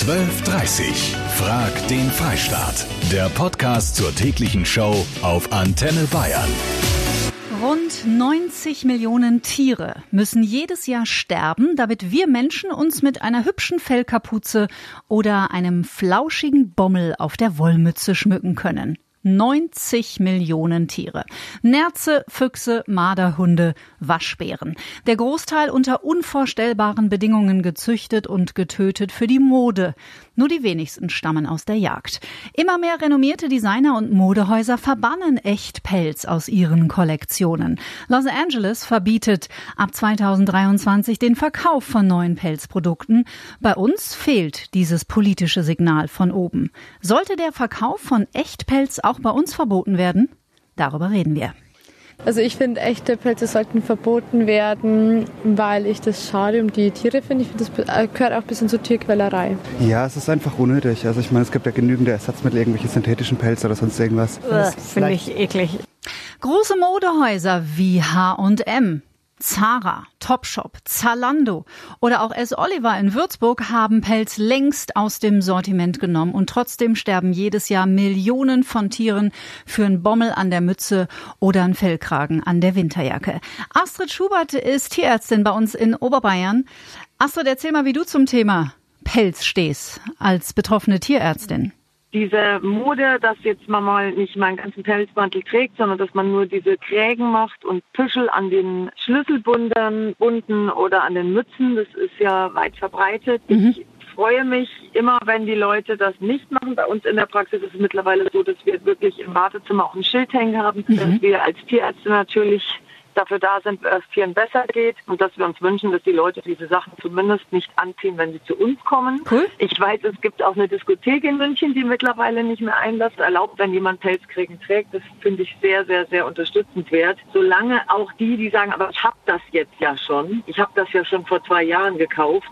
1230. Frag den Freistaat. Der Podcast zur täglichen Show auf Antenne Bayern. Rund 90 Millionen Tiere müssen jedes Jahr sterben, damit wir Menschen uns mit einer hübschen Fellkapuze oder einem flauschigen Bommel auf der Wollmütze schmücken können. 90 Millionen Tiere. Nerze, Füchse, Marderhunde, Waschbären. Der Großteil unter unvorstellbaren Bedingungen gezüchtet und getötet für die Mode. Nur die wenigsten stammen aus der Jagd. Immer mehr renommierte Designer und Modehäuser verbannen Echtpelz aus ihren Kollektionen. Los Angeles verbietet ab 2023 den Verkauf von neuen Pelzprodukten. Bei uns fehlt dieses politische Signal von oben. Sollte der Verkauf von Echtpelz auch bei uns verboten werden? Darüber reden wir. Also ich finde, echte Pelze sollten verboten werden, weil ich das schade um die Tiere finde. Ich finde, das äh, gehört auch ein bisschen zur Tierquälerei. Ja, es ist einfach unnötig. Also ich meine, es gibt ja genügend Ersatzmittel, irgendwelche synthetischen Pelze oder sonst irgendwas. Finde ich eklig. Große Modehäuser wie H&M Zara, Topshop, Zalando oder auch S. Oliver in Würzburg haben Pelz längst aus dem Sortiment genommen und trotzdem sterben jedes Jahr Millionen von Tieren für einen Bommel an der Mütze oder einen Fellkragen an der Winterjacke. Astrid Schubert ist Tierärztin bei uns in Oberbayern. Astrid, erzähl mal, wie du zum Thema Pelz stehst als betroffene Tierärztin diese Mode, dass jetzt man mal nicht meinen ganzen Pelzmantel trägt, sondern dass man nur diese Krägen macht und Püschel an den Schlüsselbunden Bunden oder an den Mützen, das ist ja weit verbreitet. Mhm. Ich freue mich immer, wenn die Leute das nicht machen. Bei uns in der Praxis ist es mittlerweile so, dass wir wirklich im Wartezimmer auch ein Schild hängen haben, mhm. dass wir als Tierärzte natürlich dafür da sind, dass es vielen besser geht und dass wir uns wünschen, dass die Leute diese Sachen zumindest nicht anziehen, wenn sie zu uns kommen. Cool. Ich weiß, es gibt auch eine Diskothek in München, die mittlerweile nicht mehr einlässt, erlaubt, wenn jemand Pelzkrägen trägt. Das finde ich sehr, sehr, sehr unterstützenswert. Solange auch die, die sagen, aber ich habe das jetzt ja schon, ich habe das ja schon vor zwei Jahren gekauft,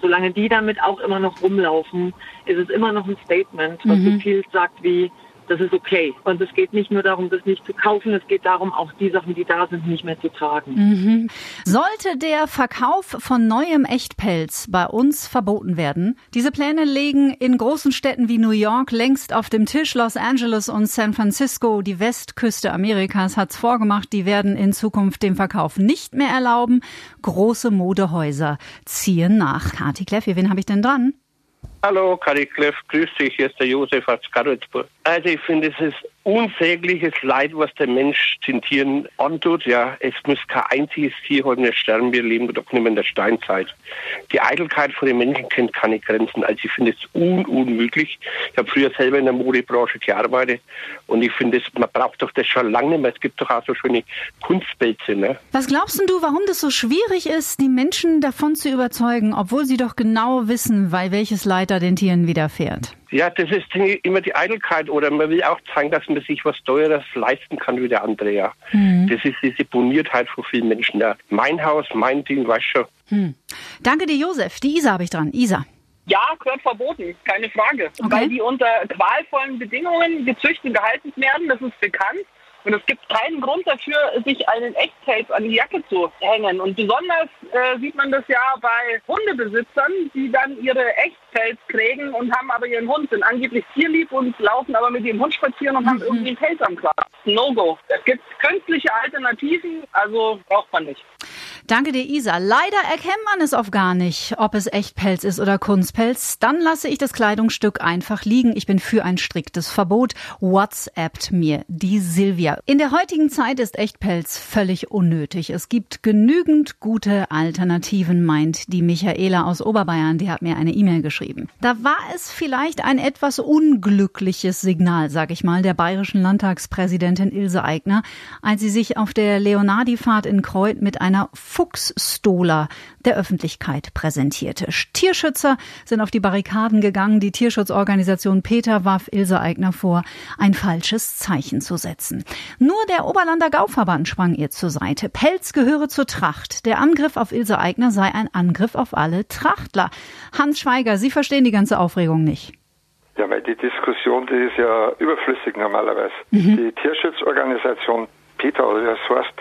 solange die damit auch immer noch rumlaufen, ist es immer noch ein Statement, was mhm. so viel sagt wie, das ist okay. Und es geht nicht nur darum, das nicht zu kaufen, es geht darum, auch die Sachen, die da sind, nicht mehr zu tragen. Mhm. Sollte der Verkauf von neuem Echtpelz bei uns verboten werden? Diese Pläne liegen in großen Städten wie New York längst auf dem Tisch. Los Angeles und San Francisco, die Westküste Amerikas, hat's vorgemacht. Die werden in Zukunft den Verkauf nicht mehr erlauben. Große Modehäuser ziehen nach. Kati Kleffi, wen habe ich denn dran? Hallo, Kari Kleff, grüß dich, hier ist der Josef aus Karlsburg. Also ich finde, es ist unsägliches Leid, was der Mensch den Tieren antut. Ja, es muss kein einziges Tier heute mehr sterben. Wir leben doch nicht mehr in der Steinzeit. Die Eitelkeit von den Menschen kennt keine Grenzen. Also ich finde es un unmöglich. Ich habe früher selber in der Modebranche gearbeitet und ich finde, man braucht doch das schon lange nicht mehr. Es gibt doch auch so schöne Kunstpelze. Ne? Was glaubst du, warum das so schwierig ist, die Menschen davon zu überzeugen, obwohl sie doch genau wissen, weil welches Leid da den Tieren widerfährt? Ja, das ist immer die Eitelkeit oder man will auch zeigen, dass man sich was Teures leisten kann wie der andere. Ja. Mhm. Das ist diese Boniertheit von vielen Menschen. Ja. Mein Haus, mein Ding, weißt schon. Mhm. Danke dir, Josef. Die Isa habe ich dran. Isa. Ja, gehört verboten, keine Frage. Okay. Weil die unter qualvollen Bedingungen gezüchtet und gehalten werden, das ist bekannt. Und es gibt keinen Grund dafür, sich einen Echttape an die Jacke zu hängen. Und besonders äh, sieht man das ja bei Hundebesitzern, die dann ihre Echtpelz kriegen und haben aber ihren Hund, sind angeblich tierlieb und laufen aber mit ihrem Hund spazieren und mhm. haben irgendwie einen Pelz am Körper. No-go. Es gibt künstliche Alternativen, also braucht man nicht. Danke dir, Isa. Leider erkennt man es oft gar nicht, ob es Echtpelz ist oder Kunstpelz. Dann lasse ich das Kleidungsstück einfach liegen. Ich bin für ein striktes Verbot. WhatsAppt mir die Silvia. In der heutigen Zeit ist Echtpelz völlig unnötig. Es gibt genügend gute Alternativen, meint die Michaela aus Oberbayern. Die hat mir eine E-Mail geschrieben. Da war es vielleicht ein etwas unglückliches Signal, sag ich mal, der bayerischen Landtagspräsidentin Ilse Aigner, als sie sich auf der Leonardi-Fahrt in Kreuth mit einer Fuchsstola der Öffentlichkeit präsentierte. Tierschützer sind auf die Barrikaden gegangen. Die Tierschutzorganisation Peter warf Ilse Aigner vor, ein falsches Zeichen zu setzen. Nur der Oberlander Gauverband sprang ihr zur Seite. Pelz gehöre zur Tracht. Der Angriff auf Ilse Aigner sei ein Angriff auf alle Trachtler. Hans Schweiger, Sie verstehen die ganze Aufregung nicht. Ja, weil die Diskussion, die ist ja überflüssig normalerweise. Mhm. Die Tierschutzorganisation Peter, oder wie das heißt,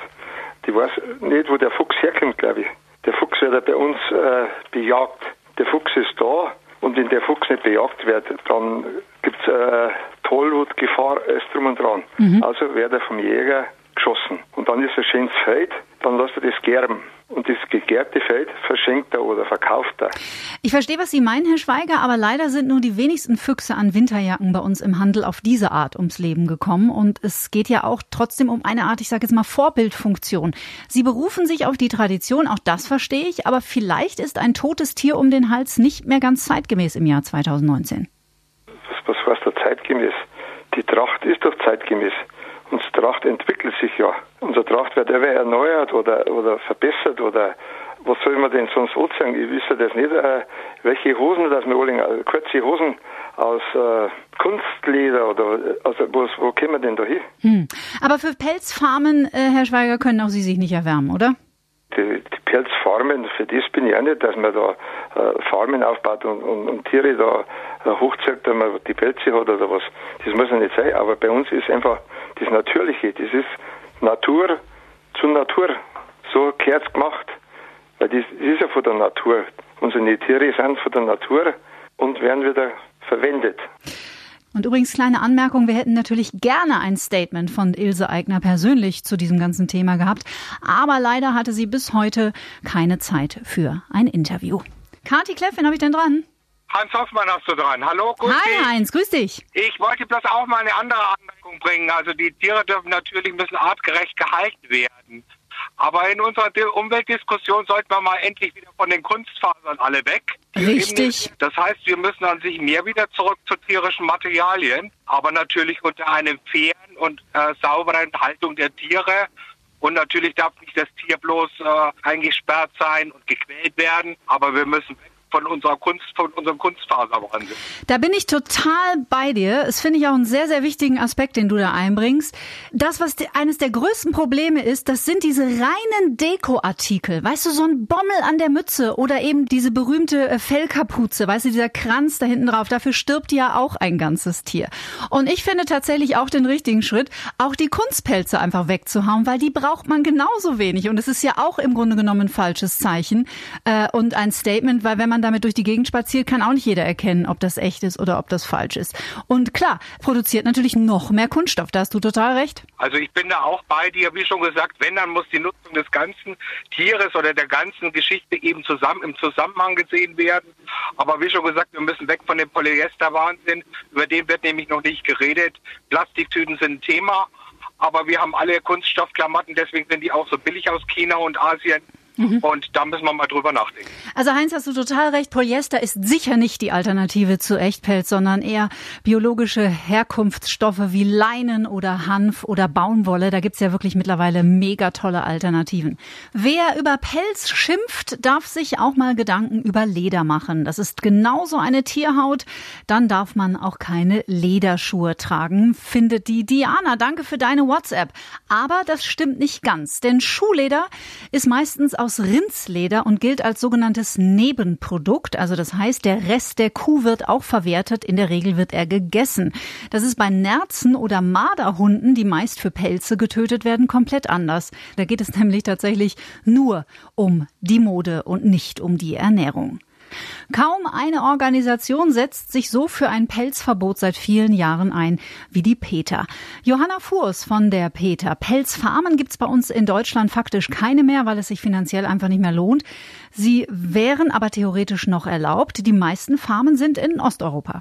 die weiß nicht, wo der Fuchs herkommt, glaube ich. Der Fuchs wird ja bei uns äh, bejagt. Der Fuchs ist da, Und wenn der Fuchs nicht bejagt wird, dann gibt es äh, Tollwutgefahr, alles drum und dran. Mhm. Also wird er vom Jäger geschossen. Und dann ist ein schönes Feld, dann lässt er das gerben. Und das gegerbte Feld verschenkt er oder verkauft er. Ich verstehe, was Sie meinen, Herr Schweiger, aber leider sind nur die wenigsten Füchse an Winterjacken bei uns im Handel auf diese Art ums Leben gekommen. Und es geht ja auch trotzdem um eine Art, ich sage jetzt mal, Vorbildfunktion. Sie berufen sich auf die Tradition, auch das verstehe ich, aber vielleicht ist ein totes Tier um den Hals nicht mehr ganz zeitgemäß im Jahr 2019. Was, was heißt da zeitgemäß? Die Tracht ist doch zeitgemäß. Unsere Tracht entwickelt sich ja. Unsere Tracht wird immer erneuert oder, oder verbessert oder was soll man denn sonst sagen? Ich wüsste das nicht, äh, welche Hosen, dass wir alle äh, kurze Hosen aus äh, Kunstleder oder also wo, wo kommen wir denn da hin? Hm. Aber für Pelzfarmen, äh, Herr Schweiger, können auch Sie sich nicht erwärmen, oder? Die, die Pelzfarmen, für das bin ich auch nicht, dass man da äh, Farmen aufbaut und, und, und Tiere da äh, hochzieht, dass man die Pelze hat oder was. Das muss ja nicht sein, aber bei uns ist einfach das Natürliche, das ist Natur zu Natur. So gehört gemacht. Weil das ist ja von der Natur. Unsere Tiere sind von der Natur und werden wieder verwendet. Und übrigens kleine Anmerkung, wir hätten natürlich gerne ein Statement von Ilse Eigner persönlich zu diesem ganzen Thema gehabt, aber leider hatte sie bis heute keine Zeit für ein Interview. Kati Kleff, wen habe ich denn dran? Hans Hoffmann hast du dran. Hallo, grüß Hi dich. Heinz, grüß dich. Ich wollte bloß auch mal eine andere Anmerkung bringen. Also die Tiere dürfen natürlich müssen artgerecht gehalten werden. Aber in unserer Umweltdiskussion sollten wir mal endlich wieder von den Kunstfasern alle weg. Richtig. Das heißt, wir müssen an sich mehr wieder zurück zu tierischen Materialien, aber natürlich unter einem fairen und äh, sauberen Haltung der Tiere. Und natürlich darf nicht das Tier bloß äh, eingesperrt sein und gequält werden, aber wir müssen weg von unserer Kunst, von unserem Kunstfaserwahnsinn. Da bin ich total bei dir. Es finde ich auch einen sehr, sehr wichtigen Aspekt, den du da einbringst. Das, was die, eines der größten Probleme ist, das sind diese reinen Dekoartikel. Weißt du, so ein Bommel an der Mütze oder eben diese berühmte äh, Fellkapuze, weißt du, dieser Kranz da hinten drauf. Dafür stirbt ja auch ein ganzes Tier. Und ich finde tatsächlich auch den richtigen Schritt, auch die Kunstpelze einfach wegzuhauen, weil die braucht man genauso wenig. Und es ist ja auch im Grunde genommen ein falsches Zeichen äh, und ein Statement, weil wenn man damit durch die Gegend spaziert, kann auch nicht jeder erkennen, ob das echt ist oder ob das falsch ist. Und klar, produziert natürlich noch mehr Kunststoff. Da hast du total recht. Also ich bin da auch bei dir, wie schon gesagt, wenn, dann muss die Nutzung des ganzen Tieres oder der ganzen Geschichte eben zusammen im Zusammenhang gesehen werden. Aber wie schon gesagt, wir müssen weg von dem Polyester-Wahnsinn. Über den wird nämlich noch nicht geredet. Plastiktüten sind ein Thema aber wir haben alle Kunststoffklamotten, deswegen sind die auch so billig aus China und Asien. Mhm. Und da müssen wir mal drüber nachdenken. Also Heinz, hast du total recht. Polyester ist sicher nicht die Alternative zu Echtpelz, sondern eher biologische Herkunftsstoffe wie Leinen oder Hanf oder Baumwolle. Da gibt's ja wirklich mittlerweile mega tolle Alternativen. Wer über Pelz schimpft, darf sich auch mal Gedanken über Leder machen. Das ist genauso eine Tierhaut. Dann darf man auch keine Lederschuhe tragen, findet die Diana. Danke für deine WhatsApp. Aber das stimmt nicht ganz, denn Schuhleder ist meistens aus Rindsleder und gilt als sogenanntes Nebenprodukt. Also das heißt, der Rest der Kuh wird auch verwertet. In der Regel wird er gegessen. Das ist bei Nerzen oder Marderhunden, die meist für Pelze getötet werden, komplett anders. Da geht es nämlich tatsächlich nur um die Mode und nicht um die Ernährung. Kaum eine Organisation setzt sich so für ein Pelzverbot seit vielen Jahren ein wie die PETA. Johanna Fuhrs von der PETA. Pelzfarmen gibt's bei uns in Deutschland faktisch keine mehr, weil es sich finanziell einfach nicht mehr lohnt. Sie wären aber theoretisch noch erlaubt. Die meisten Farmen sind in Osteuropa.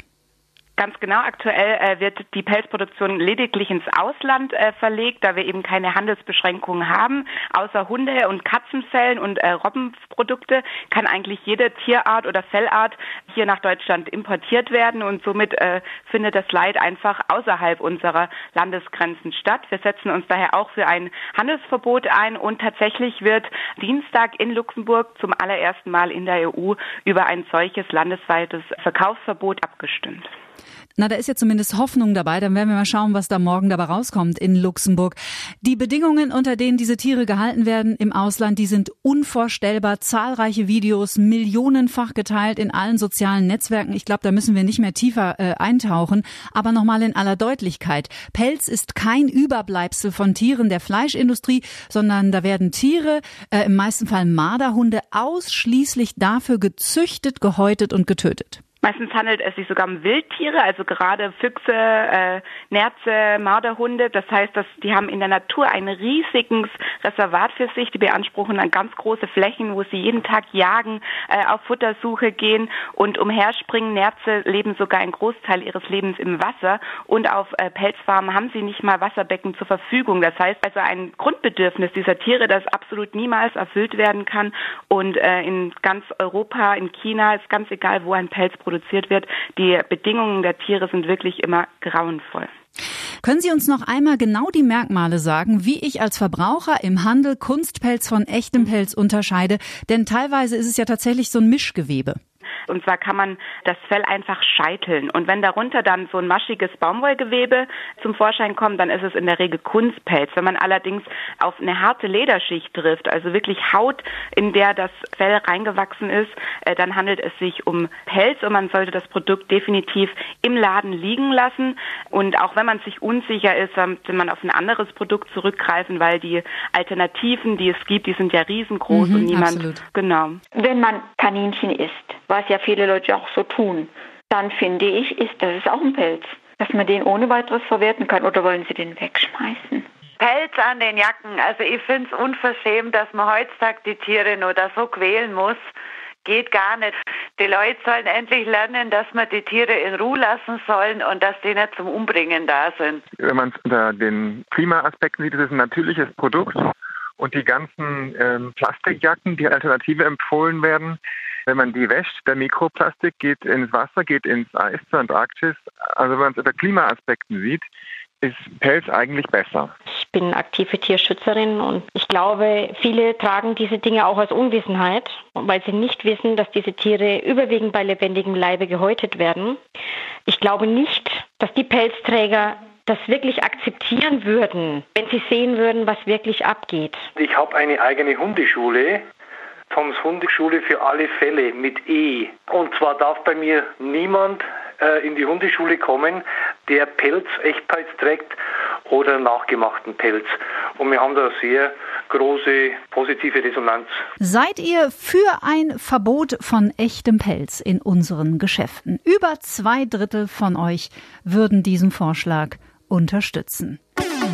Ganz genau. Aktuell äh, wird die Pelzproduktion lediglich ins Ausland äh, verlegt, da wir eben keine Handelsbeschränkungen haben. Außer Hunde- und Katzenfellen und äh, Robbenprodukte kann eigentlich jede Tierart oder Fellart hier nach Deutschland importiert werden und somit äh, findet das Leid einfach außerhalb unserer Landesgrenzen statt. Wir setzen uns daher auch für ein Handelsverbot ein und tatsächlich wird Dienstag in Luxemburg zum allerersten Mal in der EU über ein solches landesweites Verkaufsverbot abgestimmt. Na, da ist ja zumindest Hoffnung dabei. Dann werden wir mal schauen, was da morgen dabei rauskommt in Luxemburg. Die Bedingungen, unter denen diese Tiere gehalten werden im Ausland, die sind unvorstellbar. Zahlreiche Videos, millionenfach geteilt in allen sozialen Netzwerken. Ich glaube, da müssen wir nicht mehr tiefer äh, eintauchen. Aber nochmal in aller Deutlichkeit. Pelz ist kein Überbleibsel von Tieren der Fleischindustrie, sondern da werden Tiere, äh, im meisten Fall Marderhunde, ausschließlich dafür gezüchtet, gehäutet und getötet. Meistens handelt es sich sogar um Wildtiere, also gerade Füchse, äh, Nerze, Marderhunde. Das heißt, dass die haben in der Natur ein riesiges Reservat für sich. Die beanspruchen dann ganz große Flächen, wo sie jeden Tag jagen, äh, auf Futtersuche gehen und umherspringen. Nerze leben sogar einen Großteil ihres Lebens im Wasser und auf äh, Pelzfarmen haben sie nicht mal Wasserbecken zur Verfügung. Das heißt also ein Grundbedürfnis dieser Tiere, das absolut niemals erfüllt werden kann und äh, in ganz Europa, in China ist ganz egal, wo ein Pelz wird. Die Bedingungen der Tiere sind wirklich immer grauenvoll. Können Sie uns noch einmal genau die Merkmale sagen, wie ich als Verbraucher im Handel Kunstpelz von echtem Pelz unterscheide? Denn teilweise ist es ja tatsächlich so ein Mischgewebe. Und zwar kann man das Fell einfach scheiteln. Und wenn darunter dann so ein maschiges Baumwollgewebe zum Vorschein kommt, dann ist es in der Regel Kunstpelz. Wenn man allerdings auf eine harte Lederschicht trifft, also wirklich Haut, in der das Fell reingewachsen ist, äh, dann handelt es sich um Pelz und man sollte das Produkt definitiv im Laden liegen lassen. Und auch wenn man sich unsicher ist, sollte man auf ein anderes Produkt zurückgreifen, weil die Alternativen, die es gibt, die sind ja riesengroß Mhm, und niemand. absolut. Genau. Wenn man Kaninchen isst, was ja viele Leute auch so tun, dann finde ich, ist das ist auch ein Pelz. Dass man den ohne weiteres verwerten kann. Oder wollen Sie den wegschmeißen? Pelz an den Jacken. Also ich finde es unverschämt, dass man heutzutage die Tiere nur da so quälen muss. Geht gar nicht. Die Leute sollen endlich lernen, dass man die Tiere in Ruhe lassen sollen und dass die nicht zum Umbringen da sind. Wenn man es unter den Klimaaspekten sieht, ist es ein natürliches Produkt. Und die ganzen ähm, Plastikjacken, die Alternative empfohlen werden, wenn man die wäscht, der Mikroplastik geht ins Wasser, geht ins Eis zur Antarktis. Also wenn man es unter Klimaaspekten sieht, ist Pelz eigentlich besser. Ich bin aktive Tierschützerin und ich glaube, viele tragen diese Dinge auch aus Unwissenheit, weil sie nicht wissen, dass diese Tiere überwiegend bei lebendigem Leibe gehäutet werden. Ich glaube nicht, dass die Pelzträger das wirklich akzeptieren würden, wenn sie sehen würden, was wirklich abgeht. Ich habe eine eigene Hundeschule, Toms Hundeschule für alle Fälle mit E. Und zwar darf bei mir niemand äh, in die Hundeschule kommen, der Pelz, Echtpelz trägt oder nachgemachten Pelz. Und wir haben da sehr große positive Resonanz. Seid ihr für ein Verbot von echtem Pelz in unseren Geschäften? Über zwei Drittel von euch würden diesen Vorschlag unterstützen.